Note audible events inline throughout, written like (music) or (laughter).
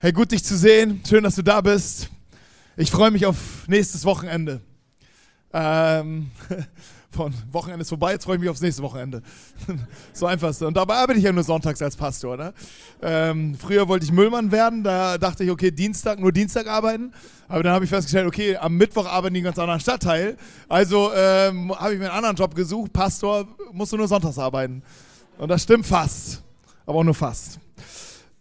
Hey, gut dich zu sehen. Schön, dass du da bist. Ich freue mich auf nächstes Wochenende. Ähm, (laughs) von Wochenende ist vorbei, jetzt freue ich mich aufs nächste Wochenende. (laughs) so einfach so. Und dabei arbeite ich ja nur sonntags als Pastor. Ne? Ähm, früher wollte ich Müllmann werden, da dachte ich, okay, Dienstag, nur Dienstag arbeiten. Aber dann habe ich festgestellt, okay, am Mittwoch arbeiten die in ganz anderen Stadtteil. Also ähm, habe ich mir einen anderen Job gesucht. Pastor, musst du nur sonntags arbeiten. Und das stimmt fast. Aber auch nur fast.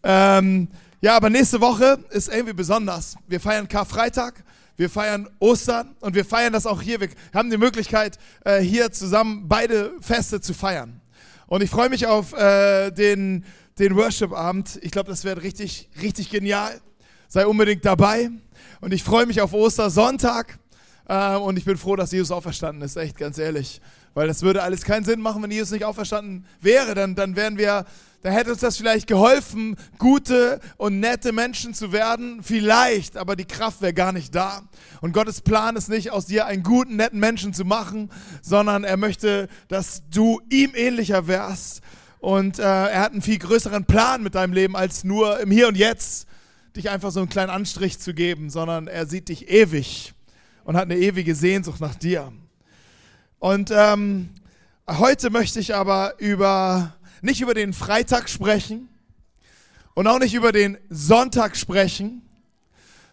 Ähm, ja, aber nächste Woche ist irgendwie besonders. Wir feiern Karfreitag, wir feiern Ostern und wir feiern das auch hier. Wir haben die Möglichkeit, äh, hier zusammen beide Feste zu feiern. Und ich freue mich auf äh, den, den Worship-Abend. Ich glaube, das wird richtig, richtig genial. Sei unbedingt dabei. Und ich freue mich auf Ostersonntag. Äh, und ich bin froh, dass Jesus auferstanden ist, echt ganz ehrlich. Weil das würde alles keinen Sinn machen, wenn Jesus nicht auferstanden wäre. Dann, dann wären wir da hätte uns das vielleicht geholfen, gute und nette Menschen zu werden. Vielleicht, aber die Kraft wäre gar nicht da. Und Gottes Plan ist nicht, aus dir einen guten, netten Menschen zu machen, sondern er möchte, dass du ihm ähnlicher wärst. Und äh, er hat einen viel größeren Plan mit deinem Leben, als nur im Hier und Jetzt dich einfach so einen kleinen Anstrich zu geben, sondern er sieht dich ewig und hat eine ewige Sehnsucht nach dir. Und ähm, heute möchte ich aber über nicht über den Freitag sprechen und auch nicht über den Sonntag sprechen,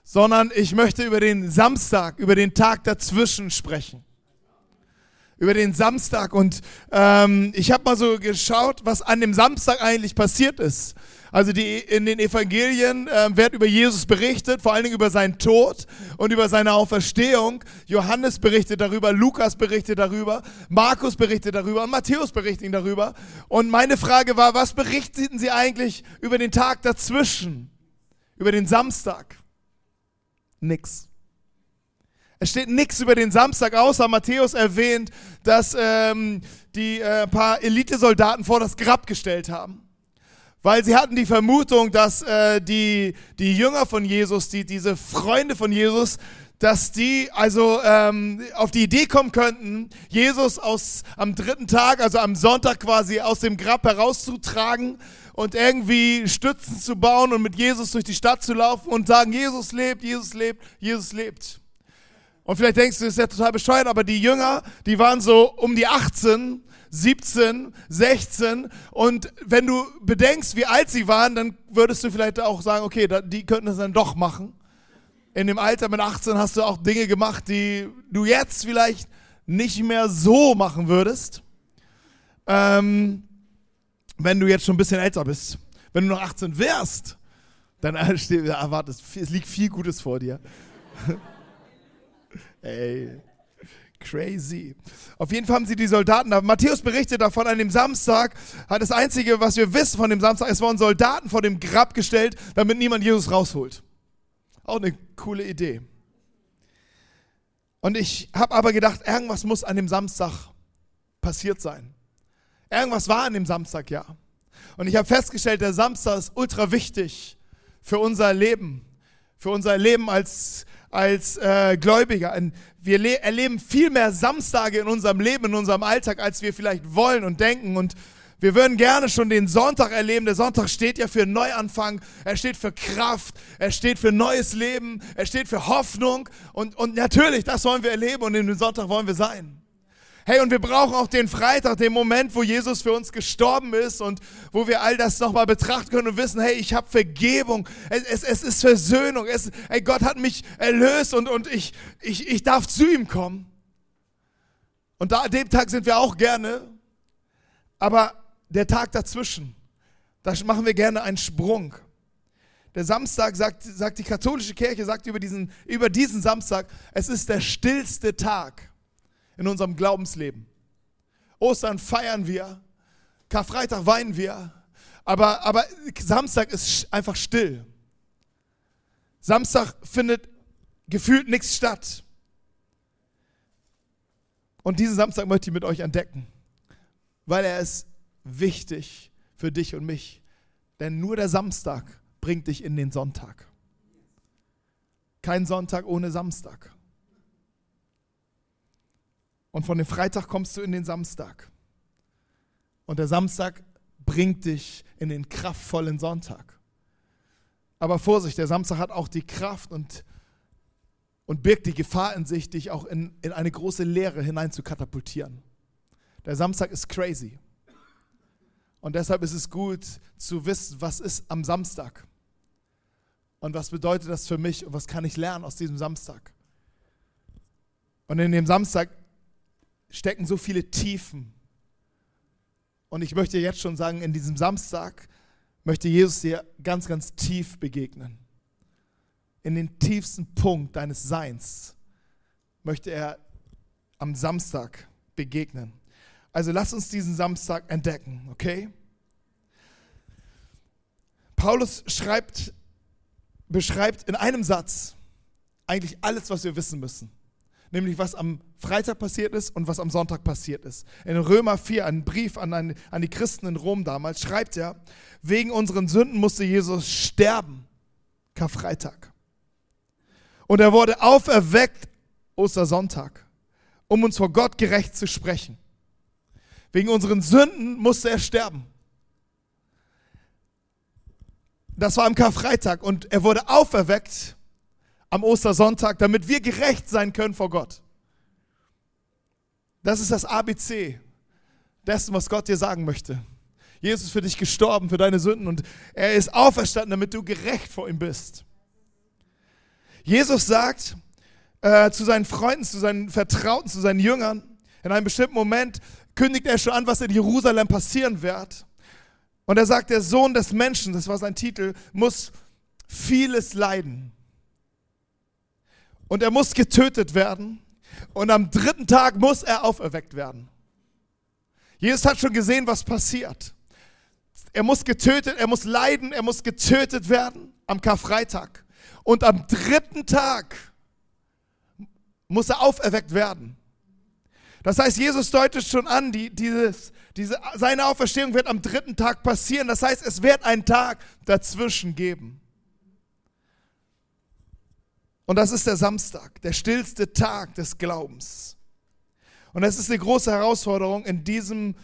sondern ich möchte über den Samstag, über den Tag dazwischen sprechen. Über den Samstag. Und ähm, ich habe mal so geschaut, was an dem Samstag eigentlich passiert ist. Also die, in den Evangelien äh, wird über Jesus berichtet, vor allen Dingen über seinen Tod und über seine Auferstehung. Johannes berichtet darüber, Lukas berichtet darüber, Markus berichtet darüber und Matthäus berichtet darüber. Und meine Frage war, was berichteten sie eigentlich über den Tag dazwischen? Über den Samstag? Nix. Es steht nichts über den Samstag, außer Matthäus erwähnt, dass ähm, die äh, paar Elitesoldaten vor das Grab gestellt haben weil sie hatten die Vermutung, dass äh, die, die Jünger von Jesus, die, diese Freunde von Jesus, dass die also ähm, auf die Idee kommen könnten, Jesus aus, am dritten Tag, also am Sonntag quasi aus dem Grab herauszutragen und irgendwie Stützen zu bauen und mit Jesus durch die Stadt zu laufen und sagen, Jesus lebt, Jesus lebt, Jesus lebt. Und vielleicht denkst du, das ist ja total bescheuert, aber die Jünger, die waren so um die 18 17, 16 und wenn du bedenkst, wie alt sie waren, dann würdest du vielleicht auch sagen, okay, die könnten das dann doch machen. In dem Alter mit 18 hast du auch Dinge gemacht, die du jetzt vielleicht nicht mehr so machen würdest, ähm, wenn du jetzt schon ein bisschen älter bist. Wenn du noch 18 wärst, dann (laughs) erwartest, es liegt viel Gutes vor dir. (laughs) Ey. Crazy. Auf jeden Fall haben sie die Soldaten da. Matthäus berichtet davon an dem Samstag. Hat das Einzige, was wir wissen von dem Samstag, es wurden Soldaten vor dem Grab gestellt, damit niemand Jesus rausholt. Auch eine coole Idee. Und ich habe aber gedacht, irgendwas muss an dem Samstag passiert sein. Irgendwas war an dem Samstag, ja. Und ich habe festgestellt, der Samstag ist ultra wichtig für unser Leben. Für unser Leben als als äh, Gläubiger. Wir erleben viel mehr Samstage in unserem Leben, in unserem Alltag, als wir vielleicht wollen und denken. Und wir würden gerne schon den Sonntag erleben. Der Sonntag steht ja für Neuanfang, er steht für Kraft, er steht für neues Leben, er steht für Hoffnung. Und, und natürlich, das wollen wir erleben und in dem Sonntag wollen wir sein. Hey, und wir brauchen auch den Freitag, den Moment, wo Jesus für uns gestorben ist und wo wir all das nochmal betrachten können und wissen, hey, ich habe Vergebung, es, es, es, ist Versöhnung, es, hey, Gott hat mich erlöst und, und ich, ich, ich darf zu ihm kommen. Und da, an dem Tag sind wir auch gerne, aber der Tag dazwischen, da machen wir gerne einen Sprung. Der Samstag sagt, sagt die katholische Kirche, sagt über diesen, über diesen Samstag, es ist der stillste Tag in unserem Glaubensleben. Ostern feiern wir, Karfreitag weinen wir, aber, aber Samstag ist einfach still. Samstag findet gefühlt nichts statt. Und diesen Samstag möchte ich mit euch entdecken, weil er ist wichtig für dich und mich. Denn nur der Samstag bringt dich in den Sonntag. Kein Sonntag ohne Samstag. Und von dem Freitag kommst du in den Samstag. Und der Samstag bringt dich in den kraftvollen Sonntag. Aber Vorsicht, der Samstag hat auch die Kraft und, und birgt die Gefahr in sich, dich auch in, in eine große Leere hinein zu katapultieren. Der Samstag ist crazy. Und deshalb ist es gut zu wissen, was ist am Samstag. Und was bedeutet das für mich und was kann ich lernen aus diesem Samstag. Und in dem Samstag stecken so viele Tiefen. Und ich möchte jetzt schon sagen, in diesem Samstag möchte Jesus dir ganz, ganz tief begegnen. In den tiefsten Punkt deines Seins möchte er am Samstag begegnen. Also lass uns diesen Samstag entdecken, okay? Paulus schreibt, beschreibt in einem Satz eigentlich alles, was wir wissen müssen nämlich was am Freitag passiert ist und was am Sonntag passiert ist. In Römer 4, einen Brief an, ein, an die Christen in Rom damals, schreibt er, wegen unseren Sünden musste Jesus sterben, Karfreitag. Und er wurde auferweckt, Ostersonntag, um uns vor Gott gerecht zu sprechen. Wegen unseren Sünden musste er sterben. Das war am Karfreitag und er wurde auferweckt am Ostersonntag, damit wir gerecht sein können vor Gott. Das ist das ABC dessen, was Gott dir sagen möchte. Jesus ist für dich gestorben, für deine Sünden und er ist auferstanden, damit du gerecht vor ihm bist. Jesus sagt äh, zu seinen Freunden, zu seinen Vertrauten, zu seinen Jüngern, in einem bestimmten Moment kündigt er schon an, was in Jerusalem passieren wird. Und er sagt, der Sohn des Menschen, das war sein Titel, muss vieles leiden. Und er muss getötet werden. Und am dritten Tag muss er auferweckt werden. Jesus hat schon gesehen, was passiert. Er muss getötet, er muss leiden, er muss getötet werden am Karfreitag. Und am dritten Tag muss er auferweckt werden. Das heißt, Jesus deutet schon an, die, dieses, diese, seine Auferstehung wird am dritten Tag passieren. Das heißt, es wird einen Tag dazwischen geben. Und das ist der Samstag, der stillste Tag des Glaubens. Und es ist eine große Herausforderung, in diesem,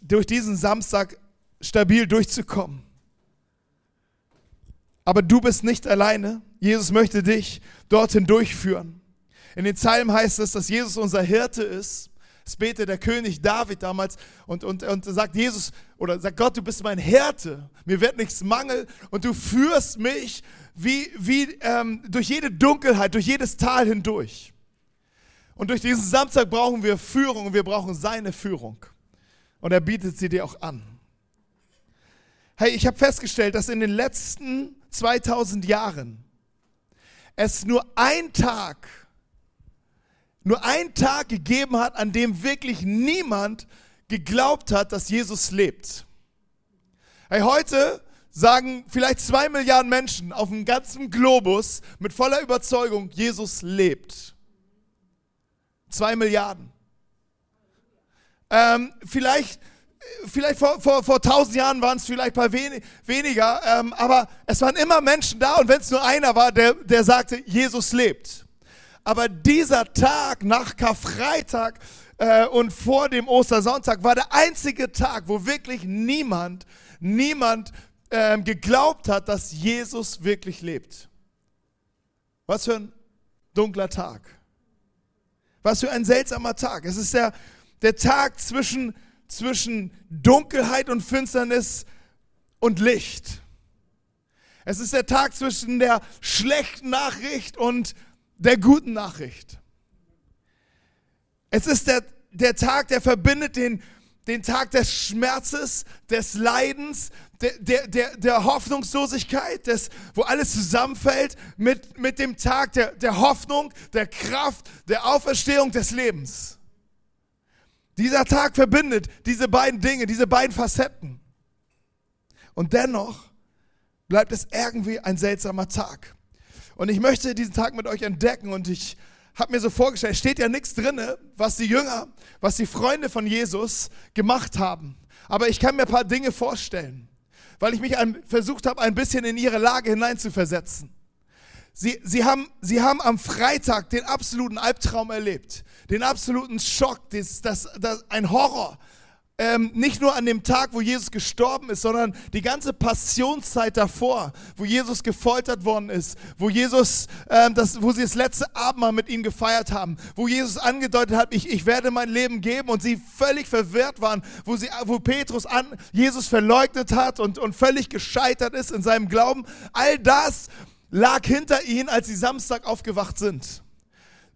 durch diesen Samstag stabil durchzukommen. Aber du bist nicht alleine. Jesus möchte dich dorthin durchführen. In den Psalmen heißt es, dass Jesus unser Hirte ist. Es betet der König David damals und, und, und sagt Jesus oder sagt Gott, du bist mein Hirte. Mir wird nichts mangel und du führst mich wie, wie ähm, durch jede Dunkelheit, durch jedes Tal hindurch. Und durch diesen Samstag brauchen wir Führung und wir brauchen seine Führung. Und er bietet sie dir auch an. Hey, ich habe festgestellt, dass in den letzten 2000 Jahren es nur ein Tag, nur ein Tag gegeben hat, an dem wirklich niemand geglaubt hat, dass Jesus lebt. Hey, heute sagen vielleicht zwei Milliarden Menschen auf dem ganzen Globus mit voller Überzeugung, Jesus lebt. Zwei Milliarden. Ähm, vielleicht vielleicht vor, vor, vor tausend Jahren waren es vielleicht ein paar wen, weniger, ähm, aber es waren immer Menschen da und wenn es nur einer war, der, der sagte, Jesus lebt. Aber dieser Tag nach Karfreitag äh, und vor dem Ostersonntag war der einzige Tag, wo wirklich niemand, niemand ähm, geglaubt hat, dass Jesus wirklich lebt. Was für ein dunkler Tag. Was für ein seltsamer Tag. Es ist der, der Tag zwischen, zwischen Dunkelheit und Finsternis und Licht. Es ist der Tag zwischen der schlechten Nachricht und der guten Nachricht. Es ist der, der Tag, der verbindet den, den Tag des Schmerzes, des Leidens, der, der, der, der Hoffnungslosigkeit, des, wo alles zusammenfällt, mit, mit dem Tag der, der Hoffnung, der Kraft, der Auferstehung des Lebens. Dieser Tag verbindet diese beiden Dinge, diese beiden Facetten. Und dennoch bleibt es irgendwie ein seltsamer Tag. Und ich möchte diesen Tag mit euch entdecken und ich habe mir so vorgestellt, steht ja nichts drin, was die Jünger, was die Freunde von Jesus gemacht haben. Aber ich kann mir ein paar Dinge vorstellen, weil ich mich versucht habe, ein bisschen in ihre Lage hineinzuversetzen. Sie, sie, haben, sie haben am Freitag den absoluten Albtraum erlebt, den absoluten Schock, das, das, das, ein Horror, ähm, nicht nur an dem Tag, wo Jesus gestorben ist, sondern die ganze Passionszeit davor, wo Jesus gefoltert worden ist, wo Jesus, ähm, das, wo sie das letzte Abendmahl mit ihm gefeiert haben, wo Jesus angedeutet hat, ich, ich werde mein Leben geben und sie völlig verwirrt waren, wo, sie, wo Petrus an Jesus verleugnet hat und, und völlig gescheitert ist in seinem Glauben. All das lag hinter ihnen, als sie Samstag aufgewacht sind.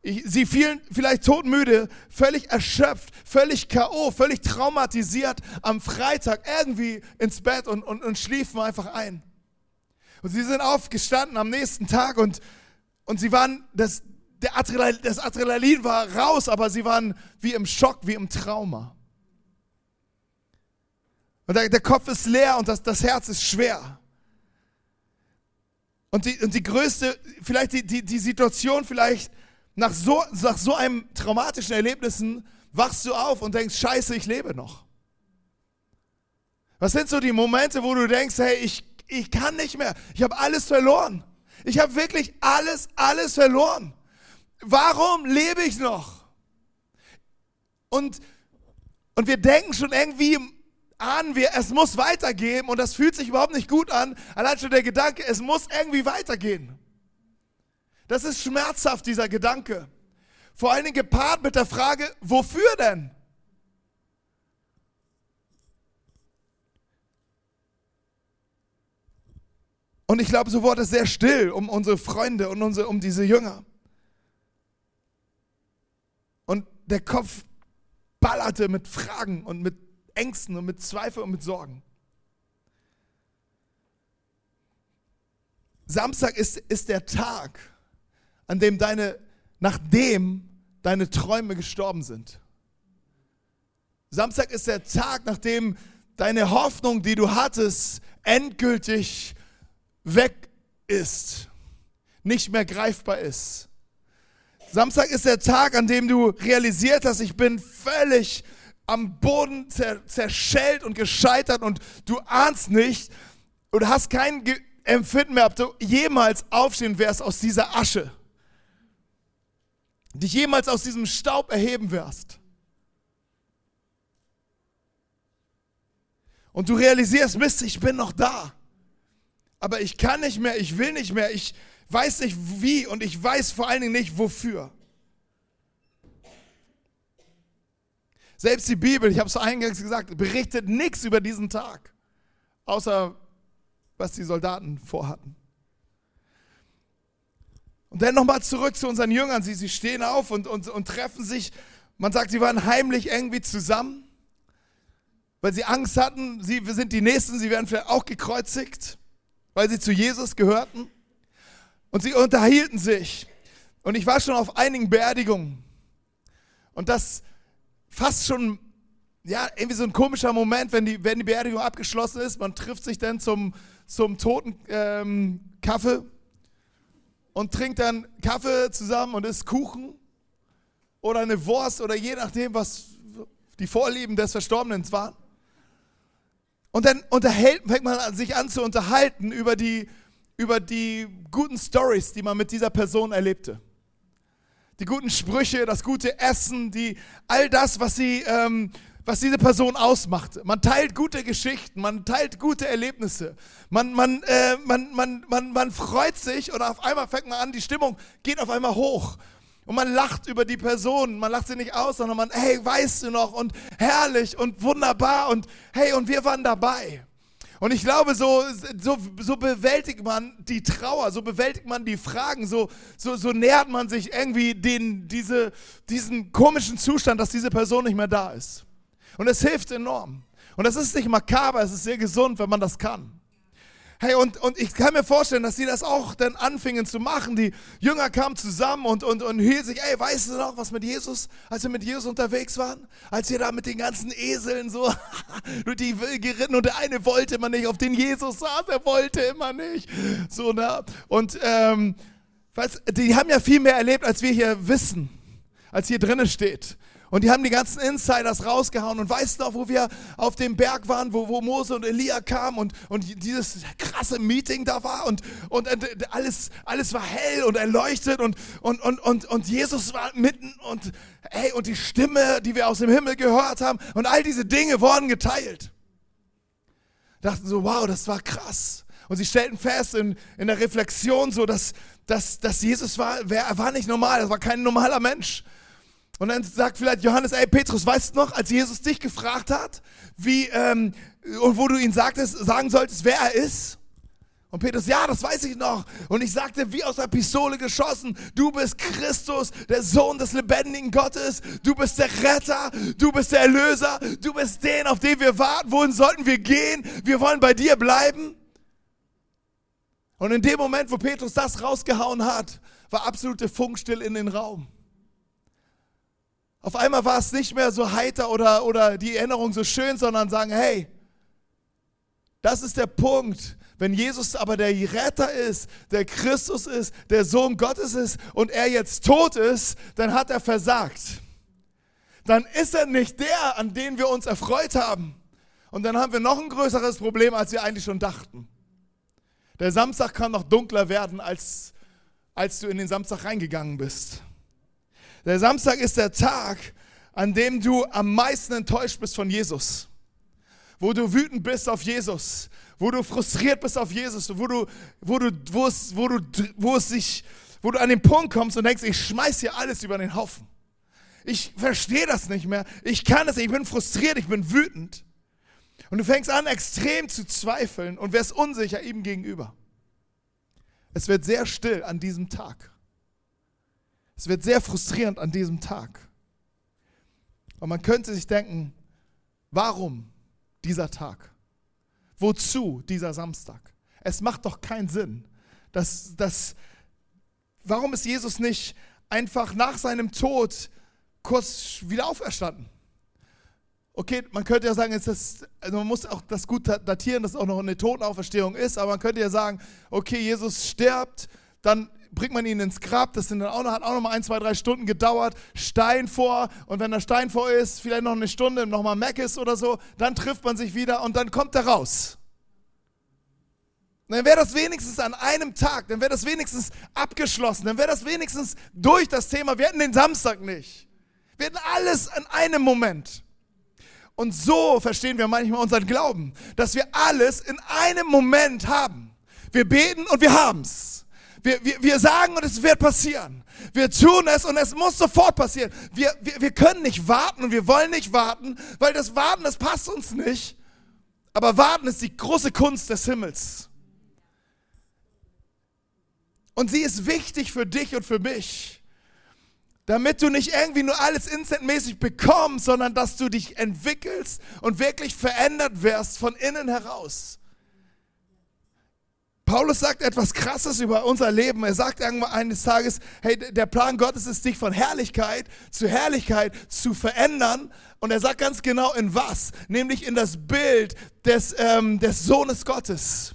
Sie fielen vielleicht todmüde, völlig erschöpft, völlig K.O., völlig traumatisiert am Freitag irgendwie ins Bett und, und, und schliefen einfach ein. Und sie sind aufgestanden am nächsten Tag und, und sie waren, das, der Adrenalin, das Adrenalin war raus, aber sie waren wie im Schock, wie im Trauma. Und der, der Kopf ist leer und das, das Herz ist schwer. Und die, und die größte, vielleicht die, die, die Situation, vielleicht nach so, nach so einem traumatischen Erlebnissen wachst du auf und denkst, scheiße, ich lebe noch. Was sind so die Momente, wo du denkst, hey, ich, ich kann nicht mehr, ich habe alles verloren. Ich habe wirklich alles, alles verloren. Warum lebe ich noch? Und, und wir denken schon irgendwie, ahnen wir, es muss weitergehen und das fühlt sich überhaupt nicht gut an. Allein schon der Gedanke, es muss irgendwie weitergehen. Das ist schmerzhaft, dieser Gedanke. Vor allen Dingen gepaart mit der Frage, wofür denn? Und ich glaube, so wurde es sehr still um unsere Freunde und unsere, um diese Jünger. Und der Kopf ballerte mit Fragen und mit Ängsten und mit Zweifeln und mit Sorgen. Samstag ist, ist der Tag, an dem deine, nachdem deine Träume gestorben sind. Samstag ist der Tag, nachdem deine Hoffnung, die du hattest, endgültig weg ist, nicht mehr greifbar ist. Samstag ist der Tag, an dem du realisiert hast, ich bin völlig am Boden zerschellt und gescheitert und du ahnst nicht oder hast kein Empfinden mehr, ob du jemals aufstehen wirst aus dieser Asche dich jemals aus diesem Staub erheben wirst. Und du realisierst, Mist, ich bin noch da. Aber ich kann nicht mehr, ich will nicht mehr, ich weiß nicht wie und ich weiß vor allen Dingen nicht wofür. Selbst die Bibel, ich habe es eingangs gesagt, berichtet nichts über diesen Tag, außer was die Soldaten vorhatten. Und dann nochmal zurück zu unseren Jüngern. Sie, sie stehen auf und, und, und treffen sich. Man sagt, sie waren heimlich irgendwie zusammen, weil sie Angst hatten, sie wir sind die Nächsten, sie werden vielleicht auch gekreuzigt, weil sie zu Jesus gehörten. Und sie unterhielten sich. Und ich war schon auf einigen Beerdigungen. Und das fast schon, ja, irgendwie so ein komischer Moment, wenn die, wenn die Beerdigung abgeschlossen ist. Man trifft sich dann zum, zum toten ähm, Kaffee und trinkt dann Kaffee zusammen und isst Kuchen oder eine Wurst oder je nachdem, was die Vorlieben des Verstorbenen waren. Und dann unterhält, fängt man sich an zu unterhalten über die, über die guten Stories, die man mit dieser Person erlebte. Die guten Sprüche, das gute Essen, die, all das, was sie ähm, was diese Person ausmacht. Man teilt gute Geschichten, man teilt gute Erlebnisse. Man, man, äh, man, man, man, man freut sich und auf einmal fängt man an, die Stimmung geht auf einmal hoch. Und man lacht über die Person, man lacht sie nicht aus, sondern man, hey, weißt du noch und herrlich und wunderbar und hey, und wir waren dabei. Und ich glaube, so, so, so bewältigt man die Trauer, so bewältigt man die Fragen, so, so, so nähert man sich irgendwie den, diese, diesen komischen Zustand, dass diese Person nicht mehr da ist. Und es hilft enorm. Und das ist nicht makaber, es ist sehr gesund, wenn man das kann. Hey, und, und ich kann mir vorstellen, dass sie das auch dann anfingen zu machen. Die Jünger kamen zusammen und, und, und hielten sich, ey, weißt du noch, was mit Jesus, als wir mit Jesus unterwegs waren? Als wir da mit den ganzen Eseln so (laughs) durch die geritten und der eine wollte immer nicht, auf den Jesus saß, er wollte immer nicht. So, ne? Und, ähm, weißt, die haben ja viel mehr erlebt, als wir hier wissen, als hier drinnen steht. Und die haben die ganzen Insiders rausgehauen. Und weißt noch, wo wir auf dem Berg waren, wo, wo Mose und Elia kamen und, und dieses krasse Meeting da war und, und alles, alles war hell und erleuchtet und, und, und, und, und Jesus war mitten und, hey, und die Stimme, die wir aus dem Himmel gehört haben und all diese Dinge wurden geteilt. Dachten so, wow, das war krass. Und sie stellten fest in, in der Reflexion so, dass, dass, dass Jesus war, er war nicht normal, er war kein normaler Mensch. Und dann sagt vielleicht Johannes, ey Petrus, weißt du noch, als Jesus dich gefragt hat, wie, ähm, und wo du ihn sagtest, sagen solltest, wer er ist? Und Petrus, ja, das weiß ich noch. Und ich sagte, wie aus der Pistole geschossen, du bist Christus, der Sohn des lebendigen Gottes. Du bist der Retter, du bist der Erlöser, du bist den, auf den wir warten. Wohin sollten wir gehen? Wir wollen bei dir bleiben. Und in dem Moment, wo Petrus das rausgehauen hat, war absolute Funkstill in den Raum. Auf einmal war es nicht mehr so heiter oder, oder die Erinnerung so schön, sondern sagen, hey, das ist der Punkt. Wenn Jesus aber der Retter ist, der Christus ist, der Sohn Gottes ist und er jetzt tot ist, dann hat er versagt. Dann ist er nicht der, an den wir uns erfreut haben. Und dann haben wir noch ein größeres Problem, als wir eigentlich schon dachten. Der Samstag kann noch dunkler werden, als, als du in den Samstag reingegangen bist. Der Samstag ist der Tag, an dem du am meisten enttäuscht bist von Jesus. Wo du wütend bist auf Jesus. Wo du frustriert bist auf Jesus. Wo du, wo du, wo es, wo du, wo es sich, wo du an den Punkt kommst und denkst, ich schmeiß hier alles über den Haufen. Ich verstehe das nicht mehr. Ich kann es nicht. Ich bin frustriert. Ich bin wütend. Und du fängst an, extrem zu zweifeln und wirst unsicher ihm gegenüber. Es wird sehr still an diesem Tag. Es wird sehr frustrierend an diesem Tag. Und man könnte sich denken, warum dieser Tag? Wozu dieser Samstag? Es macht doch keinen Sinn. Dass, dass, warum ist Jesus nicht einfach nach seinem Tod kurz wieder auferstanden? Okay, man könnte ja sagen, das, also man muss auch das gut datieren, dass es auch noch eine Totenauferstehung ist, aber man könnte ja sagen, okay, Jesus stirbt, dann bringt man ihn ins Grab, das sind dann auch noch, hat auch noch mal ein, zwei, drei Stunden gedauert, Stein vor und wenn der Stein vor ist, vielleicht noch eine Stunde, nochmal Mac ist oder so, dann trifft man sich wieder und dann kommt er raus. Dann wäre das wenigstens an einem Tag, dann wäre das wenigstens abgeschlossen, dann wäre das wenigstens durch das Thema. Wir hätten den Samstag nicht. Wir hätten alles an einem Moment. Und so verstehen wir manchmal unseren Glauben, dass wir alles in einem Moment haben. Wir beten und wir haben es. Wir, wir, wir sagen und es wird passieren. Wir tun es und es muss sofort passieren. Wir, wir, wir können nicht warten und wir wollen nicht warten, weil das Warten, das passt uns nicht. Aber Warten ist die große Kunst des Himmels. Und sie ist wichtig für dich und für mich. Damit du nicht irgendwie nur alles instantmäßig bekommst, sondern dass du dich entwickelst und wirklich verändert wirst von innen heraus. Paulus sagt etwas Krasses über unser Leben. Er sagt irgendwann eines Tages, hey, der Plan Gottes ist, dich von Herrlichkeit zu Herrlichkeit zu verändern. Und er sagt ganz genau in was, nämlich in das Bild des, ähm, des Sohnes Gottes.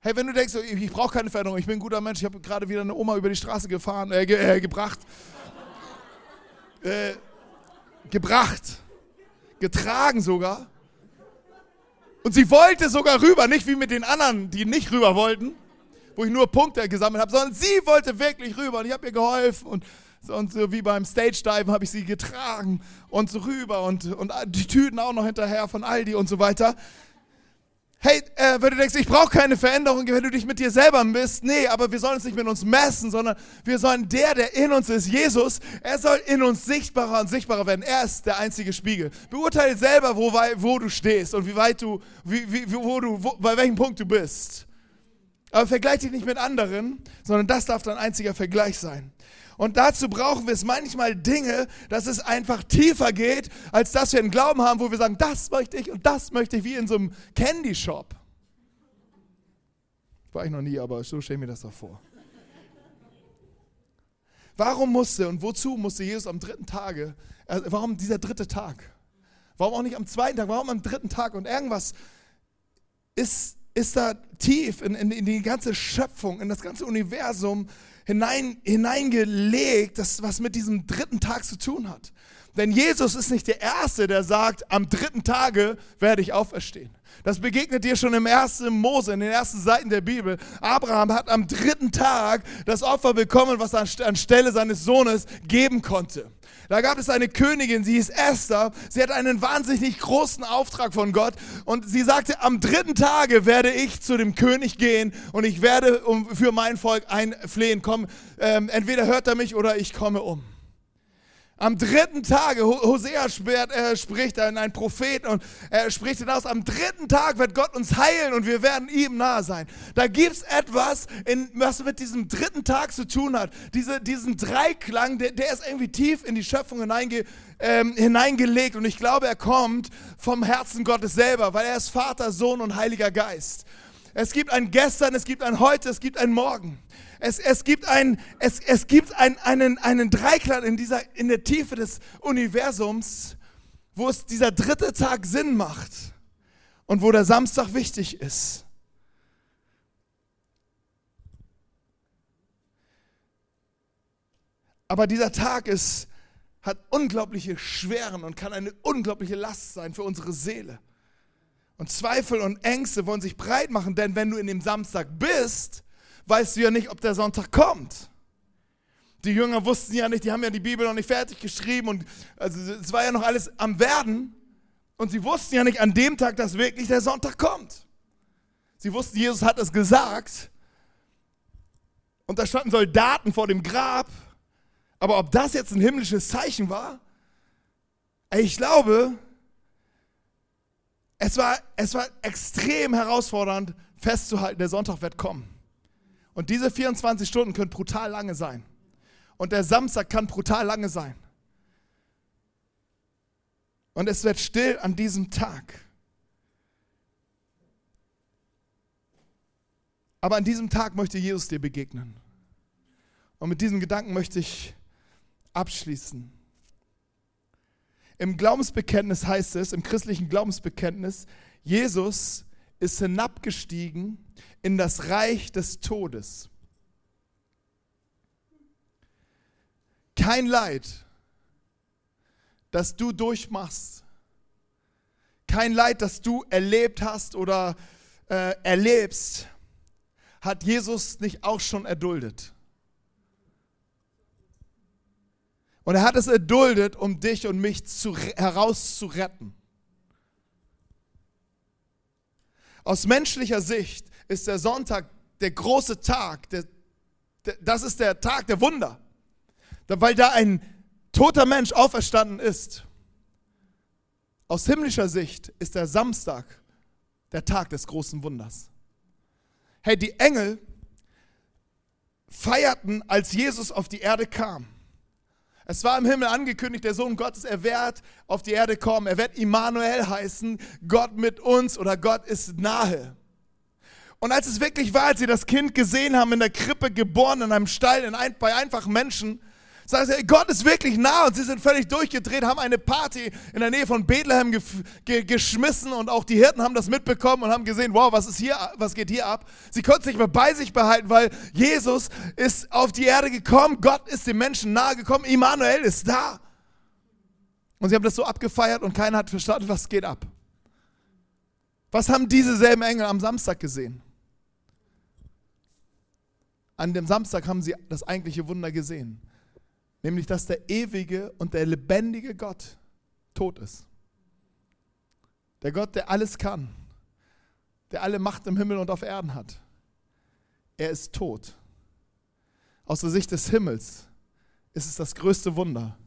Hey, wenn du denkst, ich, brauche keine Veränderung, ich bin ein guter Mensch, ich habe gerade wieder eine Oma über die Straße gefahren, äh, ge, äh, gebracht, äh, gebracht, getragen sogar. Und sie wollte sogar rüber, nicht wie mit den anderen, die nicht rüber wollten, wo ich nur Punkte gesammelt habe, sondern sie wollte wirklich rüber und ich habe ihr geholfen und, und so wie beim Stage Dive habe ich sie getragen und so rüber und, und die Tüten auch noch hinterher von Aldi und so weiter. Hey, äh, wenn du denkst, ich brauche keine Veränderung, wenn du dich mit dir selber misst, nee, aber wir sollen uns nicht mit uns messen, sondern wir sollen der, der in uns ist, Jesus, er soll in uns sichtbarer und sichtbarer werden. Er ist der einzige Spiegel. Beurteile selber, wo, wo du stehst und wie weit du, wie, wie, wo du, wo, bei welchem Punkt du bist. Aber vergleich dich nicht mit anderen, sondern das darf dein einziger Vergleich sein. Und dazu brauchen wir es manchmal Dinge, dass es einfach tiefer geht, als dass wir einen Glauben haben, wo wir sagen, das möchte ich und das möchte ich, wie in so einem Candy Shop. War ich noch nie, aber so stelle ich mir das doch vor. Warum musste und wozu musste Jesus am dritten Tage, äh, warum dieser dritte Tag? Warum auch nicht am zweiten Tag, warum am dritten Tag? Und irgendwas ist ist da tief in, in, in die ganze Schöpfung, in das ganze Universum hinein, hineingelegt, das was mit diesem dritten Tag zu tun hat. Denn Jesus ist nicht der Erste, der sagt, am dritten Tage werde ich auferstehen. Das begegnet dir schon im ersten Mose, in den ersten Seiten der Bibel. Abraham hat am dritten Tag das Opfer bekommen, was er anstelle seines Sohnes geben konnte. Da gab es eine Königin, sie hieß Esther. Sie hatte einen wahnsinnig großen Auftrag von Gott und sie sagte, am dritten Tage werde ich zu dem König gehen und ich werde für mein Volk einflehen. Komm, ähm, entweder hört er mich oder ich komme um. Am dritten Tage, Hosea äh, spricht ein Prophet und er spricht hinaus, am dritten Tag wird Gott uns heilen und wir werden ihm nahe sein. Da gibt es etwas, in, was mit diesem dritten Tag zu tun hat. Diese, diesen Dreiklang, der, der ist irgendwie tief in die Schöpfung hineinge, ähm, hineingelegt und ich glaube, er kommt vom Herzen Gottes selber, weil er ist Vater, Sohn und Heiliger Geist. Es gibt ein Gestern, es gibt ein Heute, es gibt ein Morgen. Es, es gibt, ein, es, es gibt ein, einen, einen Dreiklang in, dieser, in der Tiefe des Universums, wo es dieser dritte Tag Sinn macht und wo der Samstag wichtig ist. Aber dieser Tag ist, hat unglaubliche Schweren und kann eine unglaubliche Last sein für unsere Seele. Und Zweifel und Ängste wollen sich breit machen, denn wenn du in dem Samstag bist, weißt du ja nicht, ob der Sonntag kommt. Die Jünger wussten ja nicht, die haben ja die Bibel noch nicht fertig geschrieben und also es war ja noch alles am Werden. Und sie wussten ja nicht an dem Tag, dass wirklich der Sonntag kommt. Sie wussten, Jesus hat es gesagt. Und da standen Soldaten vor dem Grab. Aber ob das jetzt ein himmlisches Zeichen war, ich glaube, es war, es war extrem herausfordernd festzuhalten, der Sonntag wird kommen. Und diese 24 Stunden können brutal lange sein. Und der Samstag kann brutal lange sein. Und es wird still an diesem Tag. Aber an diesem Tag möchte Jesus dir begegnen. Und mit diesem Gedanken möchte ich abschließen. Im Glaubensbekenntnis heißt es, im christlichen Glaubensbekenntnis, Jesus ist hinabgestiegen in das Reich des Todes. Kein Leid, das du durchmachst, kein Leid, das du erlebt hast oder äh, erlebst, hat Jesus nicht auch schon erduldet. Und er hat es erduldet, um dich und mich zu, herauszuretten. Aus menschlicher Sicht ist der Sonntag der große Tag, der, der, das ist der Tag der Wunder, weil da ein toter Mensch auferstanden ist. Aus himmlischer Sicht ist der Samstag der Tag des großen Wunders. Hey, die Engel feierten, als Jesus auf die Erde kam. Es war im Himmel angekündigt, der Sohn Gottes, er wird auf die Erde kommen. Er wird Immanuel heißen, Gott mit uns oder Gott ist nahe. Und als es wirklich war, als sie das Kind gesehen haben, in der Krippe geboren, in einem Stall, in ein, bei einfachen Menschen, Sagen sie, Gott ist wirklich nah und sie sind völlig durchgedreht, haben eine Party in der Nähe von Bethlehem ge ge geschmissen und auch die Hirten haben das mitbekommen und haben gesehen, wow, was ist hier, was geht hier ab? Sie konnten es nicht mehr bei sich behalten, weil Jesus ist auf die Erde gekommen, Gott ist dem Menschen nahe gekommen, Immanuel ist da. Und sie haben das so abgefeiert und keiner hat verstanden, was geht ab. Was haben diese selben Engel am Samstag gesehen? An dem Samstag haben sie das eigentliche Wunder gesehen. Nämlich, dass der ewige und der lebendige Gott tot ist. Der Gott, der alles kann, der alle Macht im Himmel und auf Erden hat. Er ist tot. Aus der Sicht des Himmels ist es das größte Wunder.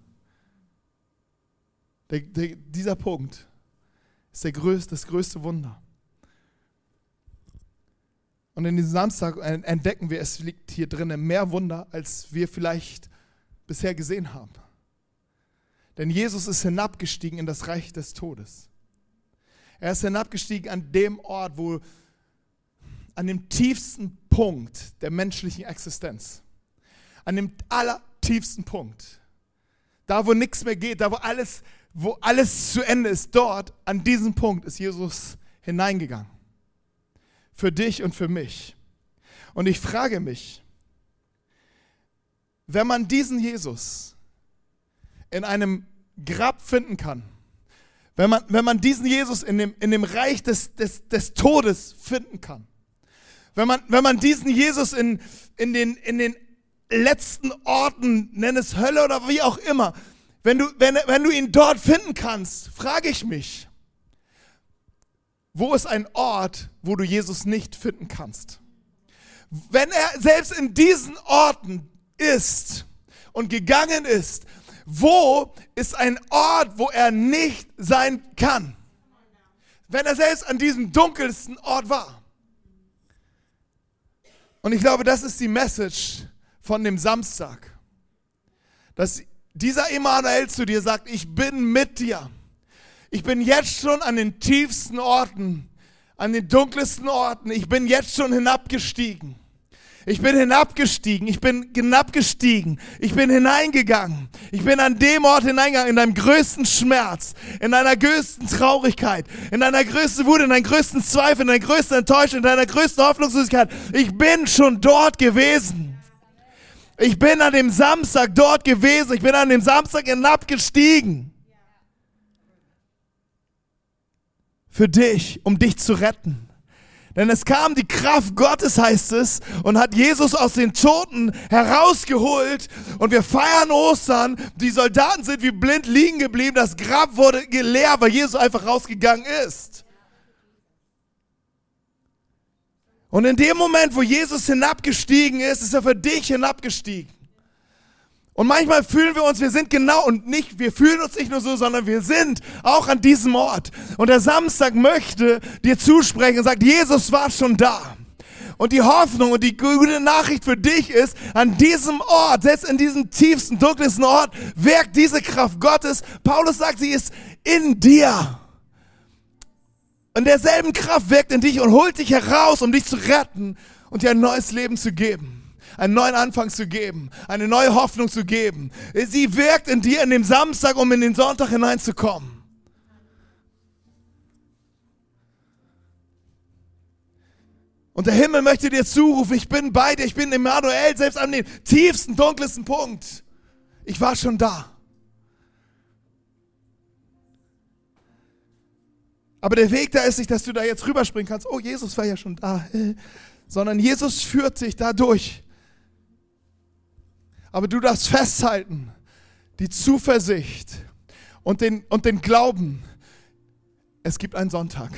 Der, der, dieser Punkt ist der größte, das größte Wunder. Und in diesem Samstag entdecken wir, es liegt hier drinnen mehr Wunder, als wir vielleicht bisher gesehen haben. Denn Jesus ist hinabgestiegen in das Reich des Todes. Er ist hinabgestiegen an dem Ort, wo an dem tiefsten Punkt der menschlichen Existenz, an dem allertiefsten Punkt, da wo nichts mehr geht, da wo alles, wo alles zu Ende ist, dort, an diesem Punkt ist Jesus hineingegangen. für dich und für mich. Und ich frage mich, wenn man diesen Jesus in einem Grab finden kann, wenn man, wenn man diesen Jesus in dem, in dem Reich des, des, des Todes finden kann, wenn man, wenn man diesen Jesus in, in, den, in den letzten Orten, nenn es Hölle oder wie auch immer, wenn du, wenn, wenn du ihn dort finden kannst, frage ich mich, wo ist ein Ort, wo du Jesus nicht finden kannst? Wenn er selbst in diesen Orten ist und gegangen ist, wo ist ein Ort, wo er nicht sein kann? Wenn er selbst an diesem dunkelsten Ort war. Und ich glaube, das ist die Message von dem Samstag. Dass dieser Emanuel zu dir sagt, ich bin mit dir. Ich bin jetzt schon an den tiefsten Orten, an den dunkelsten Orten. Ich bin jetzt schon hinabgestiegen. Ich bin hinabgestiegen, ich bin hinabgestiegen, ich bin hineingegangen. Ich bin an dem Ort hineingegangen, in deinem größten Schmerz, in deiner größten Traurigkeit, in deiner größten Wut, in deinem größten Zweifel, in deiner größten Enttäuschung, in deiner größten Hoffnungslosigkeit. Ich bin schon dort gewesen. Ich bin an dem Samstag dort gewesen. Ich bin an dem Samstag hinabgestiegen. Für dich, um dich zu retten. Denn es kam die Kraft Gottes, heißt es, und hat Jesus aus den Toten herausgeholt. Und wir feiern Ostern. Die Soldaten sind wie blind liegen geblieben. Das Grab wurde leer, weil Jesus einfach rausgegangen ist. Und in dem Moment, wo Jesus hinabgestiegen ist, ist er für dich hinabgestiegen. Und manchmal fühlen wir uns, wir sind genau und nicht, wir fühlen uns nicht nur so, sondern wir sind auch an diesem Ort. Und der Samstag möchte dir zusprechen und sagt, Jesus war schon da. Und die Hoffnung und die gute Nachricht für dich ist, an diesem Ort, selbst in diesem tiefsten, dunkelsten Ort, wirkt diese Kraft Gottes. Paulus sagt, sie ist in dir. Und derselben Kraft wirkt in dich und holt dich heraus, um dich zu retten und dir ein neues Leben zu geben einen neuen Anfang zu geben, eine neue Hoffnung zu geben. Sie wirkt in dir in dem Samstag, um in den Sonntag hineinzukommen. Und der Himmel möchte dir zurufen, ich bin bei dir, ich bin Emmanuel, selbst an dem tiefsten, dunkelsten Punkt. Ich war schon da. Aber der Weg da ist nicht, dass du da jetzt rüberspringen kannst, oh, Jesus war ja schon da, sondern Jesus führt dich da durch. Aber du darfst festhalten, die Zuversicht und den, und den Glauben, es gibt einen Sonntag.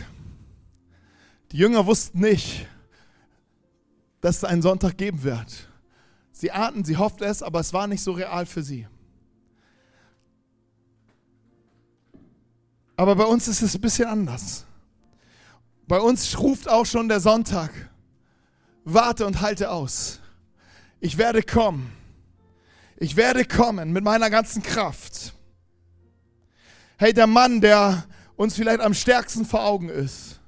Die Jünger wussten nicht, dass es einen Sonntag geben wird. Sie ahnten, sie hofften es, aber es war nicht so real für sie. Aber bei uns ist es ein bisschen anders. Bei uns ruft auch schon der Sonntag. Warte und halte aus. Ich werde kommen. Ich werde kommen mit meiner ganzen Kraft. Hey, der Mann, der uns vielleicht am stärksten vor Augen ist,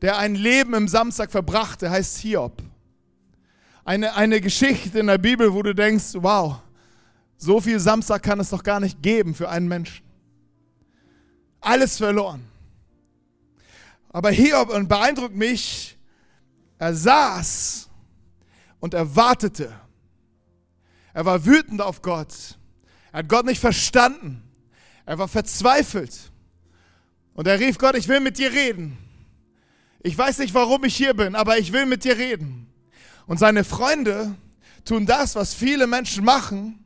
der ein Leben im Samstag verbrachte, heißt Hiob. Eine, eine Geschichte in der Bibel, wo du denkst, wow, so viel Samstag kann es doch gar nicht geben für einen Menschen. Alles verloren. Aber Hiob und beeindruckt mich, er saß und er wartete er war wütend auf Gott. Er hat Gott nicht verstanden. Er war verzweifelt. Und er rief Gott, ich will mit dir reden. Ich weiß nicht, warum ich hier bin, aber ich will mit dir reden. Und seine Freunde tun das, was viele Menschen machen,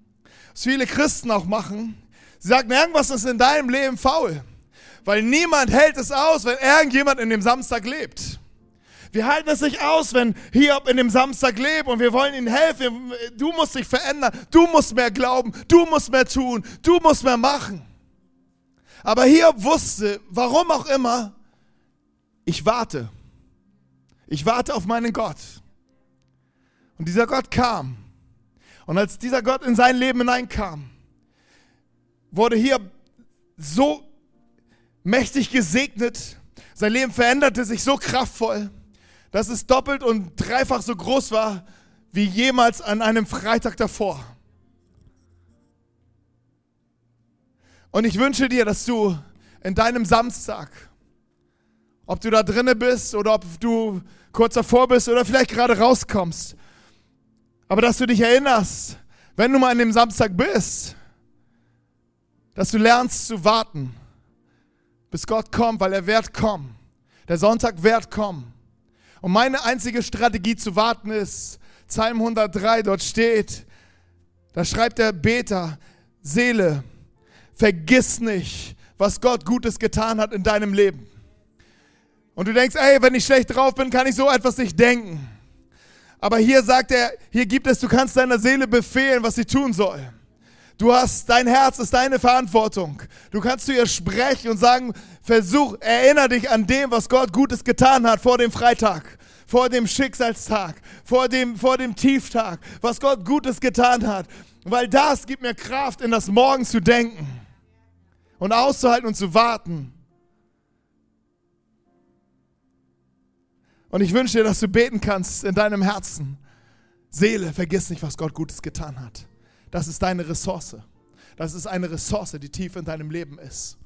was viele Christen auch machen. Sie sagen, irgendwas ist in deinem Leben faul. Weil niemand hält es aus, wenn irgendjemand in dem Samstag lebt. Wir halten es nicht aus, wenn Hiob in dem Samstag lebt und wir wollen ihm helfen. Du musst dich verändern. Du musst mehr glauben. Du musst mehr tun. Du musst mehr machen. Aber Hiob wusste, warum auch immer, ich warte. Ich warte auf meinen Gott. Und dieser Gott kam. Und als dieser Gott in sein Leben hineinkam, wurde Hiob so mächtig gesegnet. Sein Leben veränderte sich so kraftvoll dass es doppelt und dreifach so groß war wie jemals an einem Freitag davor. Und ich wünsche dir, dass du in deinem Samstag, ob du da drinne bist oder ob du kurz davor bist oder vielleicht gerade rauskommst. Aber dass du dich erinnerst, wenn du mal an dem Samstag bist, dass du lernst zu warten, bis Gott kommt, weil er wird kommen. Der Sonntag wird kommen. Und meine einzige Strategie zu warten ist, Psalm 103, dort steht, da schreibt der Beter, Seele, vergiss nicht, was Gott Gutes getan hat in deinem Leben. Und du denkst, ey, wenn ich schlecht drauf bin, kann ich so etwas nicht denken. Aber hier sagt er, hier gibt es, du kannst deiner Seele befehlen, was sie tun soll. Du hast, dein Herz ist deine Verantwortung. Du kannst zu ihr sprechen und sagen, versuch, erinnere dich an dem, was Gott Gutes getan hat vor dem Freitag, vor dem Schicksalstag, vor dem, vor dem Tieftag, was Gott Gutes getan hat. Weil das gibt mir Kraft, in das Morgen zu denken und auszuhalten und zu warten. Und ich wünsche dir, dass du beten kannst in deinem Herzen. Seele, vergiss nicht, was Gott Gutes getan hat. Das ist deine Ressource. Das ist eine Ressource, die tief in deinem Leben ist.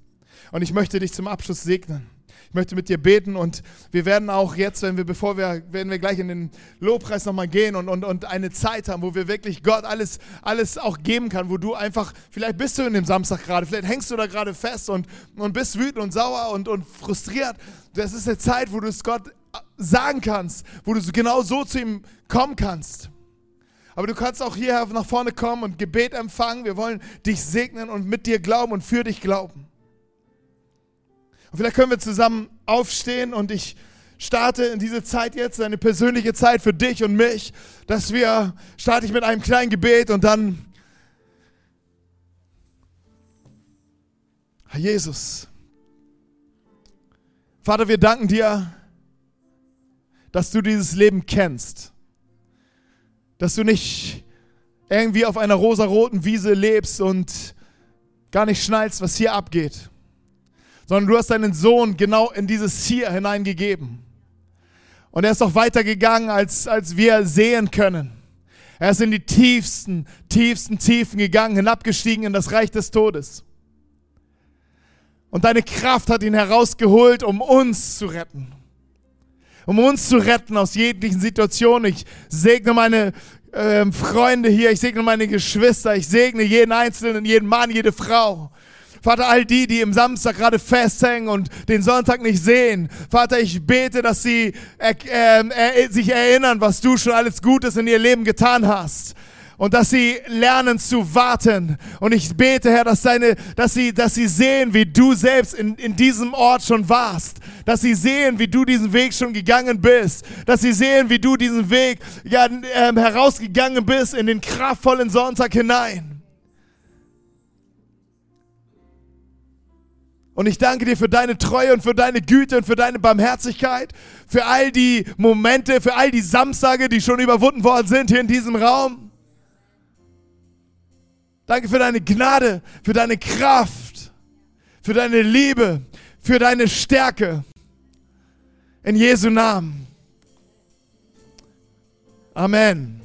Und ich möchte dich zum Abschluss segnen. Ich möchte mit dir beten und wir werden auch jetzt, wenn wir, bevor wir, werden wir gleich in den Lobpreis nochmal gehen und, und, und eine Zeit haben, wo wir wirklich Gott alles, alles auch geben kann, wo du einfach, vielleicht bist du in dem Samstag gerade, vielleicht hängst du da gerade fest und, und bist wütend und sauer und, und frustriert. Das ist eine Zeit, wo du es Gott sagen kannst, wo du genau so zu ihm kommen kannst. Aber du kannst auch hier nach vorne kommen und Gebet empfangen. Wir wollen dich segnen und mit dir glauben und für dich glauben. Und vielleicht können wir zusammen aufstehen und ich starte in diese Zeit jetzt, eine persönliche Zeit für dich und mich, dass wir, starte ich mit einem kleinen Gebet und dann, Herr Jesus, Vater, wir danken dir, dass du dieses Leben kennst. Dass du nicht irgendwie auf einer rosaroten Wiese lebst und gar nicht schnallst, was hier abgeht, sondern du hast deinen Sohn genau in dieses Hier hineingegeben. Und er ist auch weitergegangen, als, als wir sehen können. Er ist in die tiefsten, tiefsten Tiefen gegangen, hinabgestiegen in das Reich des Todes. Und deine Kraft hat ihn herausgeholt, um uns zu retten um uns zu retten aus jeglichen Situationen. Ich segne meine äh, Freunde hier, ich segne meine Geschwister, ich segne jeden Einzelnen, jeden Mann, jede Frau. Vater, all die, die im Samstag gerade festhängen und den Sonntag nicht sehen. Vater, ich bete, dass sie äh, äh, sich erinnern, was du schon alles Gutes in ihr Leben getan hast und dass sie lernen zu warten. Und ich bete, Herr, dass, deine, dass, sie, dass sie sehen, wie du selbst in, in diesem Ort schon warst. Dass sie sehen, wie du diesen Weg schon gegangen bist. Dass sie sehen, wie du diesen Weg ja, ähm, herausgegangen bist in den kraftvollen Sonntag hinein. Und ich danke dir für deine Treue und für deine Güte und für deine Barmherzigkeit, für all die Momente, für all die Samstage, die schon überwunden worden sind hier in diesem Raum. Danke für deine Gnade, für deine Kraft, für deine Liebe, für deine Stärke. In Jesu Namen. Amen.